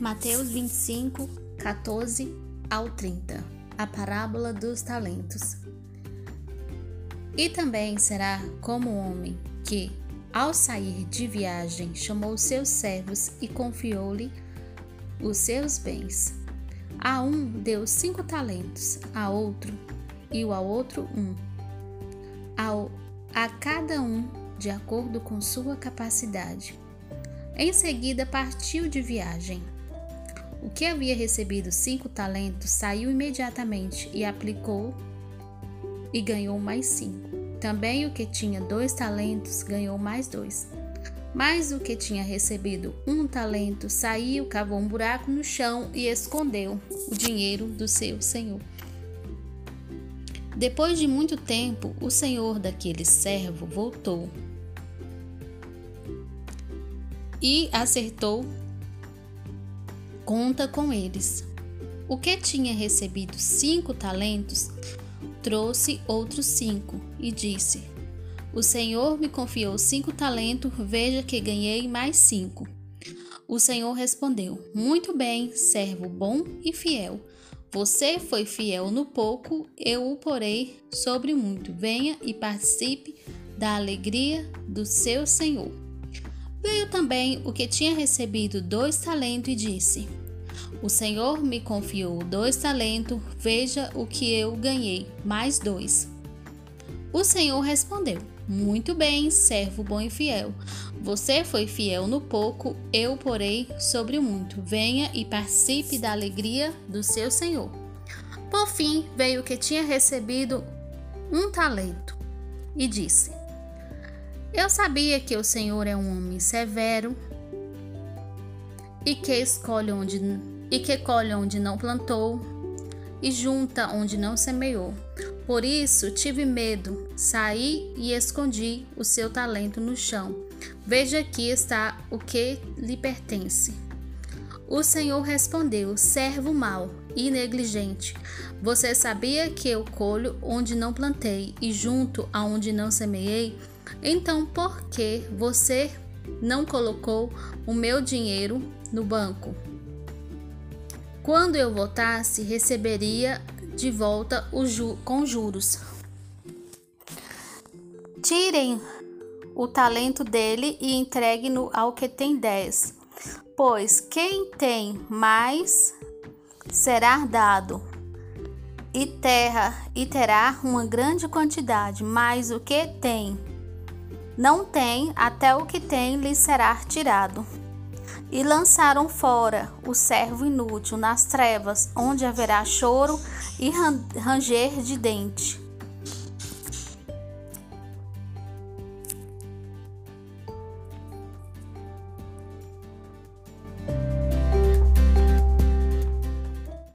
Mateus 25, 14 ao 30 A parábola dos talentos. E também será como o homem que, ao sair de viagem, chamou seus servos e confiou-lhe os seus bens. A um deu cinco talentos, a outro e ao outro um, ao, a cada um de acordo com sua capacidade. Em seguida partiu de viagem. O que havia recebido cinco talentos saiu imediatamente e aplicou e ganhou mais cinco. Também o que tinha dois talentos ganhou mais dois. Mas o que tinha recebido um talento saiu, cavou um buraco no chão e escondeu o dinheiro do seu senhor. Depois de muito tempo, o senhor daquele servo voltou e acertou conta com eles. O que tinha recebido cinco talentos trouxe outros cinco e disse: O Senhor me confiou cinco talentos, veja que ganhei mais cinco. O Senhor respondeu: Muito bem, servo bom e fiel. Você foi fiel no pouco, eu o porei sobre muito. Venha e participe da alegria do seu Senhor. Veio também o que tinha recebido dois talentos e disse: o Senhor me confiou dois talentos, veja o que eu ganhei, mais dois. O Senhor respondeu: Muito bem, servo bom e fiel. Você foi fiel no pouco, eu porei sobre o muito. Venha e participe da alegria do seu Senhor. Por fim, veio o que tinha recebido um talento e disse: Eu sabia que o Senhor é um homem severo e que escolhe onde e que colhe onde não plantou e junta onde não semeou. Por isso tive medo, saí e escondi o seu talento no chão. Veja aqui está o que lhe pertence. O Senhor respondeu: Servo mau e negligente, você sabia que eu colho onde não plantei e junto aonde não semeei? Então por que você não colocou o meu dinheiro no banco? Quando eu voltasse, receberia de volta ju com juros. Tirem o talento dele e entregue-no ao que tem dez. Pois quem tem mais será dado, e terra e terá uma grande quantidade, mas o que tem não tem, até o que tem lhe será tirado e lançaram fora o servo inútil nas trevas, onde haverá choro e ranger de dente.